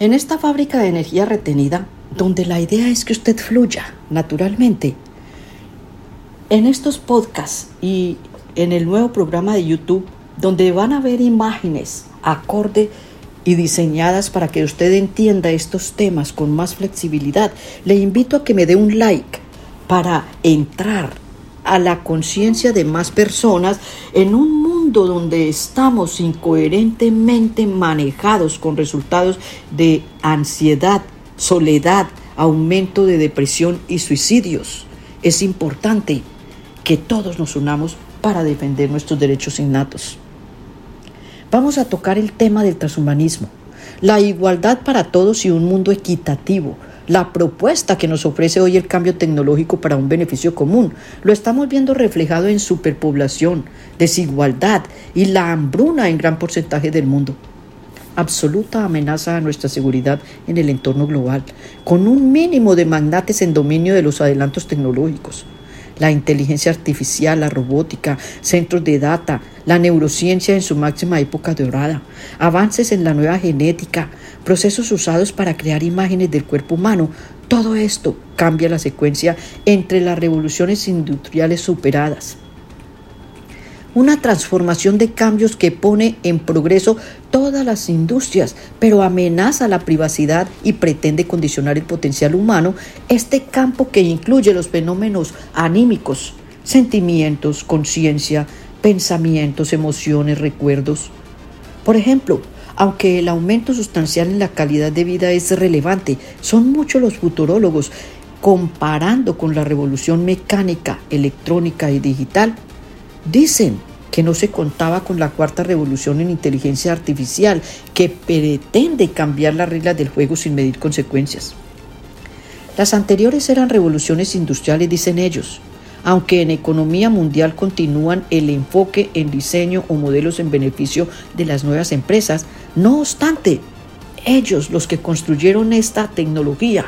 En esta fábrica de energía retenida, donde la idea es que usted fluya naturalmente, en estos podcasts y en el nuevo programa de YouTube, donde van a ver imágenes acorde y diseñadas para que usted entienda estos temas con más flexibilidad, le invito a que me dé un like para entrar a la conciencia de más personas en un donde estamos incoherentemente manejados con resultados de ansiedad, soledad, aumento de depresión y suicidios. Es importante que todos nos unamos para defender nuestros derechos innatos. Vamos a tocar el tema del transhumanismo, la igualdad para todos y un mundo equitativo, la propuesta que nos ofrece hoy el cambio tecnológico para un beneficio común. Lo estamos viendo reflejado en superpoblación, desigualdad y la hambruna en gran porcentaje del mundo. Absoluta amenaza a nuestra seguridad en el entorno global, con un mínimo de magnates en dominio de los adelantos tecnológicos la inteligencia artificial, la robótica, centros de data, la neurociencia en su máxima época dorada, avances en la nueva genética, procesos usados para crear imágenes del cuerpo humano, todo esto cambia la secuencia entre las revoluciones industriales superadas una transformación de cambios que pone en progreso todas las industrias, pero amenaza la privacidad y pretende condicionar el potencial humano, este campo que incluye los fenómenos anímicos, sentimientos, conciencia, pensamientos, emociones, recuerdos. Por ejemplo, aunque el aumento sustancial en la calidad de vida es relevante, son muchos los futurólogos comparando con la revolución mecánica, electrónica y digital, Dicen que no se contaba con la cuarta revolución en inteligencia artificial, que pretende cambiar las reglas del juego sin medir consecuencias. Las anteriores eran revoluciones industriales, dicen ellos, aunque en economía mundial continúan el enfoque en diseño o modelos en beneficio de las nuevas empresas, no obstante, ellos, los que construyeron esta tecnología,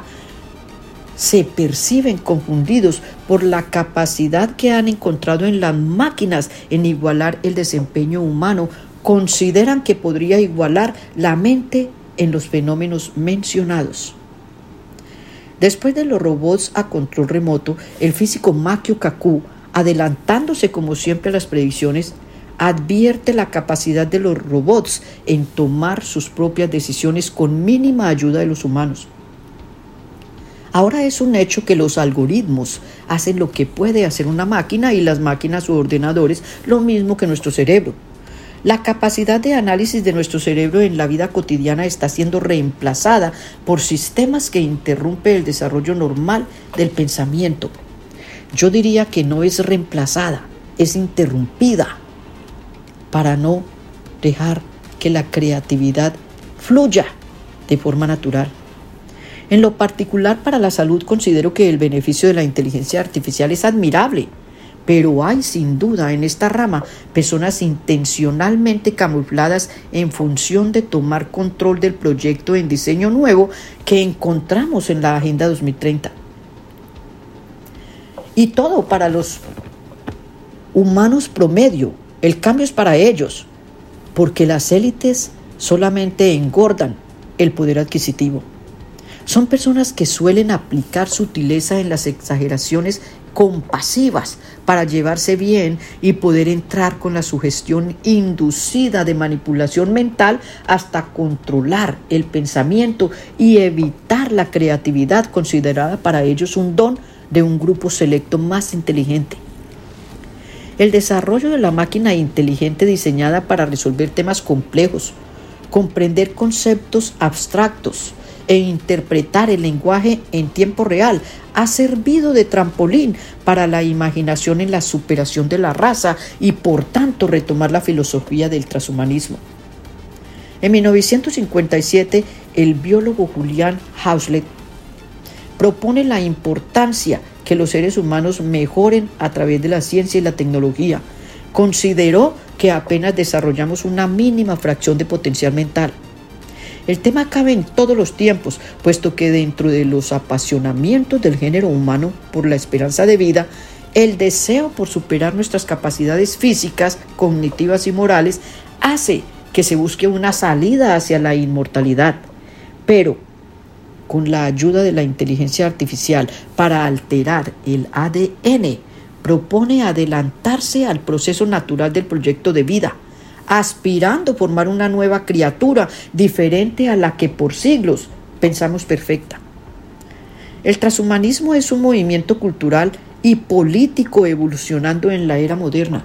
se perciben confundidos por la capacidad que han encontrado en las máquinas en igualar el desempeño humano, consideran que podría igualar la mente en los fenómenos mencionados. Después de los robots a control remoto, el físico Makio Kaku, adelantándose como siempre a las predicciones, advierte la capacidad de los robots en tomar sus propias decisiones con mínima ayuda de los humanos. Ahora es un hecho que los algoritmos hacen lo que puede hacer una máquina y las máquinas o ordenadores lo mismo que nuestro cerebro. La capacidad de análisis de nuestro cerebro en la vida cotidiana está siendo reemplazada por sistemas que interrumpen el desarrollo normal del pensamiento. Yo diría que no es reemplazada, es interrumpida para no dejar que la creatividad fluya de forma natural. En lo particular para la salud considero que el beneficio de la inteligencia artificial es admirable, pero hay sin duda en esta rama personas intencionalmente camufladas en función de tomar control del proyecto en diseño nuevo que encontramos en la Agenda 2030. Y todo para los humanos promedio. El cambio es para ellos, porque las élites solamente engordan el poder adquisitivo. Son personas que suelen aplicar sutileza en las exageraciones compasivas para llevarse bien y poder entrar con la sugestión inducida de manipulación mental hasta controlar el pensamiento y evitar la creatividad considerada para ellos un don de un grupo selecto más inteligente. El desarrollo de la máquina inteligente diseñada para resolver temas complejos, comprender conceptos abstractos, e interpretar el lenguaje en tiempo real ha servido de trampolín para la imaginación en la superación de la raza y por tanto retomar la filosofía del transhumanismo. En 1957, el biólogo Julian Hauslet propone la importancia que los seres humanos mejoren a través de la ciencia y la tecnología. Consideró que apenas desarrollamos una mínima fracción de potencial mental el tema cabe en todos los tiempos, puesto que dentro de los apasionamientos del género humano por la esperanza de vida, el deseo por superar nuestras capacidades físicas, cognitivas y morales hace que se busque una salida hacia la inmortalidad. pero con la ayuda de la inteligencia artificial para alterar el ADN, propone adelantarse al proceso natural del proyecto de vida, aspirando a formar una nueva criatura diferente a la que por siglos pensamos perfecta. El transhumanismo es un movimiento cultural y político evolucionando en la era moderna.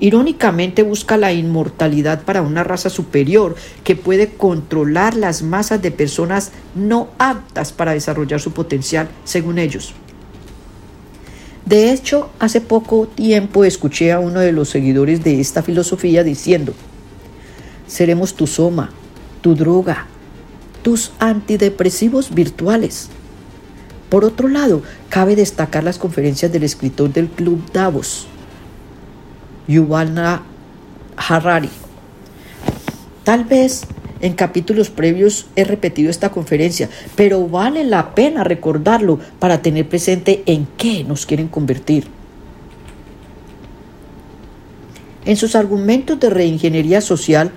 Irónicamente busca la inmortalidad para una raza superior que puede controlar las masas de personas no aptas para desarrollar su potencial, según ellos. De hecho, hace poco tiempo escuché a uno de los seguidores de esta filosofía diciendo, seremos tu soma, tu droga, tus antidepresivos virtuales. Por otro lado, cabe destacar las conferencias del escritor del Club Davos, Yuval Harari. Tal vez en capítulos previos he repetido esta conferencia, pero vale la pena recordarlo para tener presente en qué nos quieren convertir. En sus argumentos de reingeniería social,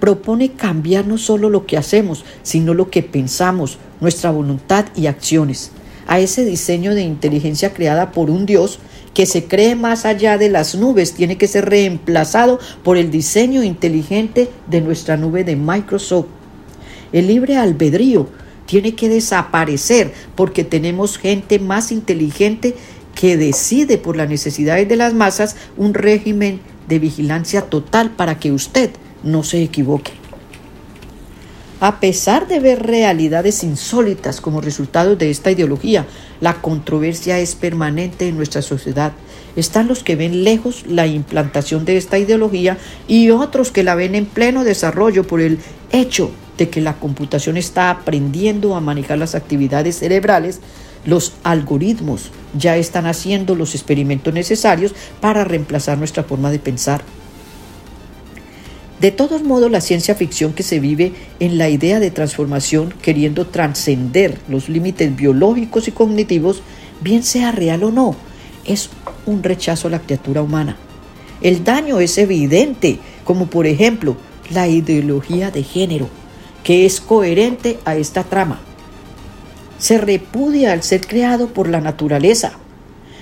propone cambiar no solo lo que hacemos, sino lo que pensamos, nuestra voluntad y acciones. A ese diseño de inteligencia creada por un Dios que se cree más allá de las nubes tiene que ser reemplazado por el diseño inteligente de nuestra nube de Microsoft. El libre albedrío tiene que desaparecer porque tenemos gente más inteligente que decide por las necesidades de las masas un régimen de vigilancia total para que usted no se equivoque. A pesar de ver realidades insólitas como resultado de esta ideología, la controversia es permanente en nuestra sociedad. Están los que ven lejos la implantación de esta ideología y otros que la ven en pleno desarrollo por el hecho de que la computación está aprendiendo a manejar las actividades cerebrales los algoritmos ya están haciendo los experimentos necesarios para reemplazar nuestra forma de pensar. De todos modos, la ciencia ficción que se vive en la idea de transformación queriendo trascender los límites biológicos y cognitivos, bien sea real o no, es un rechazo a la criatura humana. El daño es evidente, como por ejemplo la ideología de género, que es coherente a esta trama. Se repudia al ser creado por la naturaleza,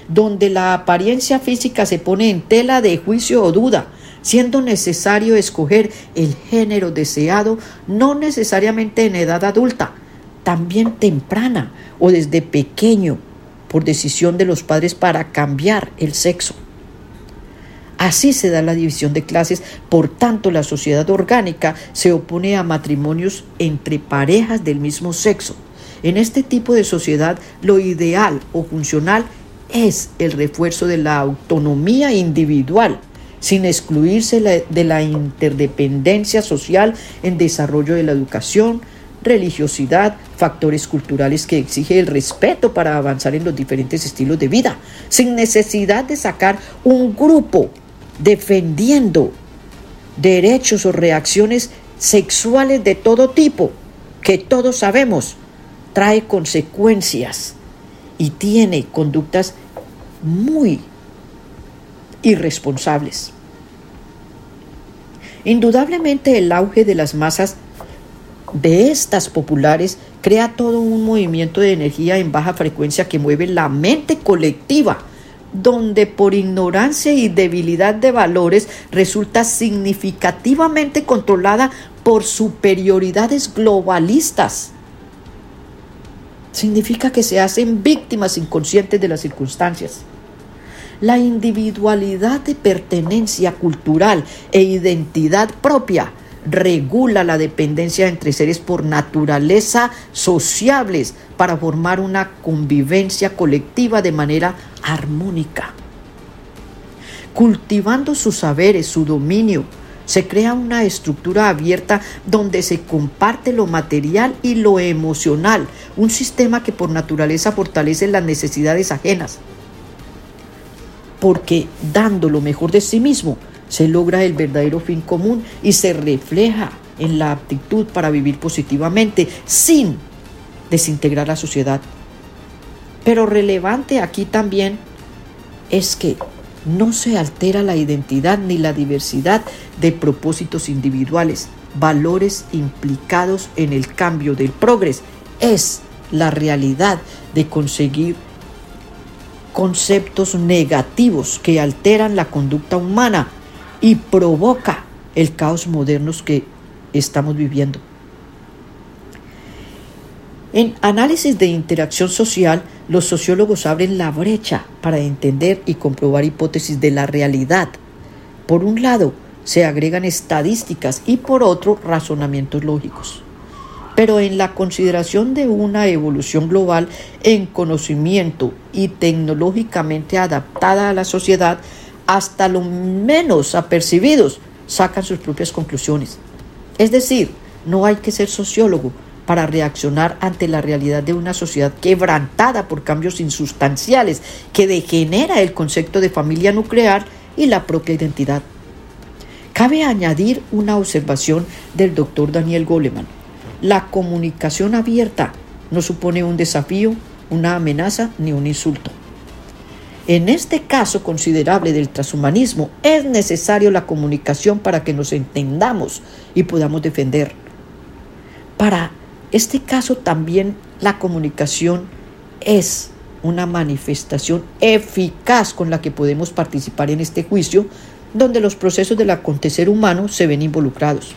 donde la apariencia física se pone en tela de juicio o duda, siendo necesario escoger el género deseado no necesariamente en edad adulta, también temprana o desde pequeño por decisión de los padres para cambiar el sexo. Así se da la división de clases, por tanto la sociedad orgánica se opone a matrimonios entre parejas del mismo sexo. En este tipo de sociedad lo ideal o funcional es el refuerzo de la autonomía individual sin excluirse de la interdependencia social en desarrollo de la educación, religiosidad, factores culturales que exige el respeto para avanzar en los diferentes estilos de vida, sin necesidad de sacar un grupo defendiendo derechos o reacciones sexuales de todo tipo, que todos sabemos trae consecuencias y tiene conductas muy irresponsables. Indudablemente el auge de las masas de estas populares crea todo un movimiento de energía en baja frecuencia que mueve la mente colectiva, donde por ignorancia y debilidad de valores resulta significativamente controlada por superioridades globalistas. Significa que se hacen víctimas inconscientes de las circunstancias. La individualidad de pertenencia cultural e identidad propia regula la dependencia entre seres por naturaleza sociables para formar una convivencia colectiva de manera armónica. Cultivando sus saberes, su dominio, se crea una estructura abierta donde se comparte lo material y lo emocional, un sistema que por naturaleza fortalece las necesidades ajenas porque dando lo mejor de sí mismo se logra el verdadero fin común y se refleja en la aptitud para vivir positivamente sin desintegrar la sociedad. Pero relevante aquí también es que no se altera la identidad ni la diversidad de propósitos individuales. valores implicados en el cambio del progreso es la realidad de conseguir conceptos negativos que alteran la conducta humana y provoca el caos moderno que estamos viviendo. En análisis de interacción social, los sociólogos abren la brecha para entender y comprobar hipótesis de la realidad. Por un lado, se agregan estadísticas y por otro, razonamientos lógicos. Pero en la consideración de una evolución global en conocimiento y tecnológicamente adaptada a la sociedad, hasta lo menos apercibidos sacan sus propias conclusiones. Es decir, no hay que ser sociólogo para reaccionar ante la realidad de una sociedad quebrantada por cambios insustanciales que degenera el concepto de familia nuclear y la propia identidad. Cabe añadir una observación del doctor Daniel Goleman. La comunicación abierta no supone un desafío, una amenaza ni un insulto. En este caso considerable del transhumanismo es necesario la comunicación para que nos entendamos y podamos defender. Para este caso también la comunicación es una manifestación eficaz con la que podemos participar en este juicio, donde los procesos del acontecer humano se ven involucrados.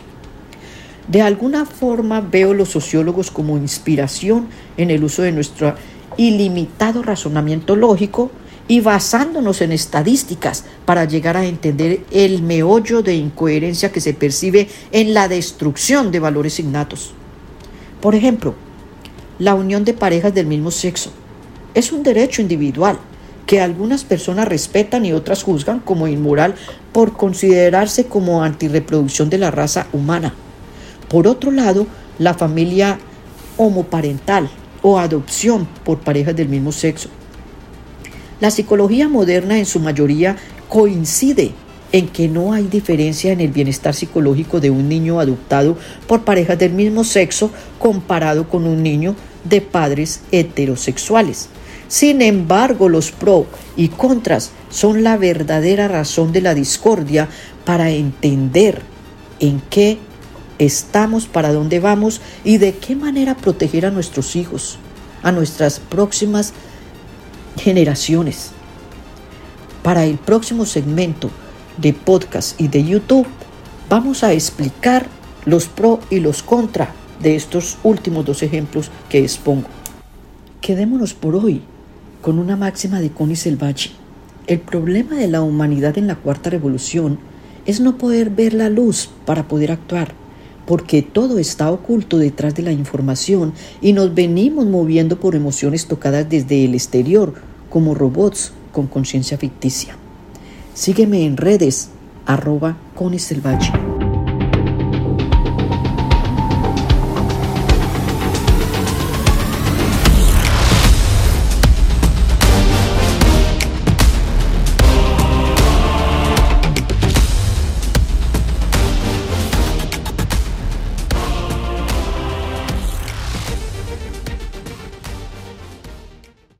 De alguna forma veo los sociólogos como inspiración en el uso de nuestro ilimitado razonamiento lógico y basándonos en estadísticas para llegar a entender el meollo de incoherencia que se percibe en la destrucción de valores innatos. Por ejemplo, la unión de parejas del mismo sexo es un derecho individual que algunas personas respetan y otras juzgan como inmoral por considerarse como antirreproducción de la raza humana. Por otro lado, la familia homoparental o adopción por parejas del mismo sexo la psicología moderna en su mayoría coincide en que no hay diferencia en el bienestar psicológico de un niño adoptado por parejas del mismo sexo comparado con un niño de padres heterosexuales. Sin embargo, los pro y contras son la verdadera razón de la discordia para entender en qué estamos, para dónde vamos y de qué manera proteger a nuestros hijos, a nuestras próximas generaciones. Para el próximo segmento de podcast y de YouTube vamos a explicar los pro y los contra de estos últimos dos ejemplos que expongo. Quedémonos por hoy con una máxima de Connie Selvachi. El problema de la humanidad en la cuarta revolución es no poder ver la luz para poder actuar porque todo está oculto detrás de la información y nos venimos moviendo por emociones tocadas desde el exterior, como robots con conciencia ficticia. Sígueme en redes, arroba Connie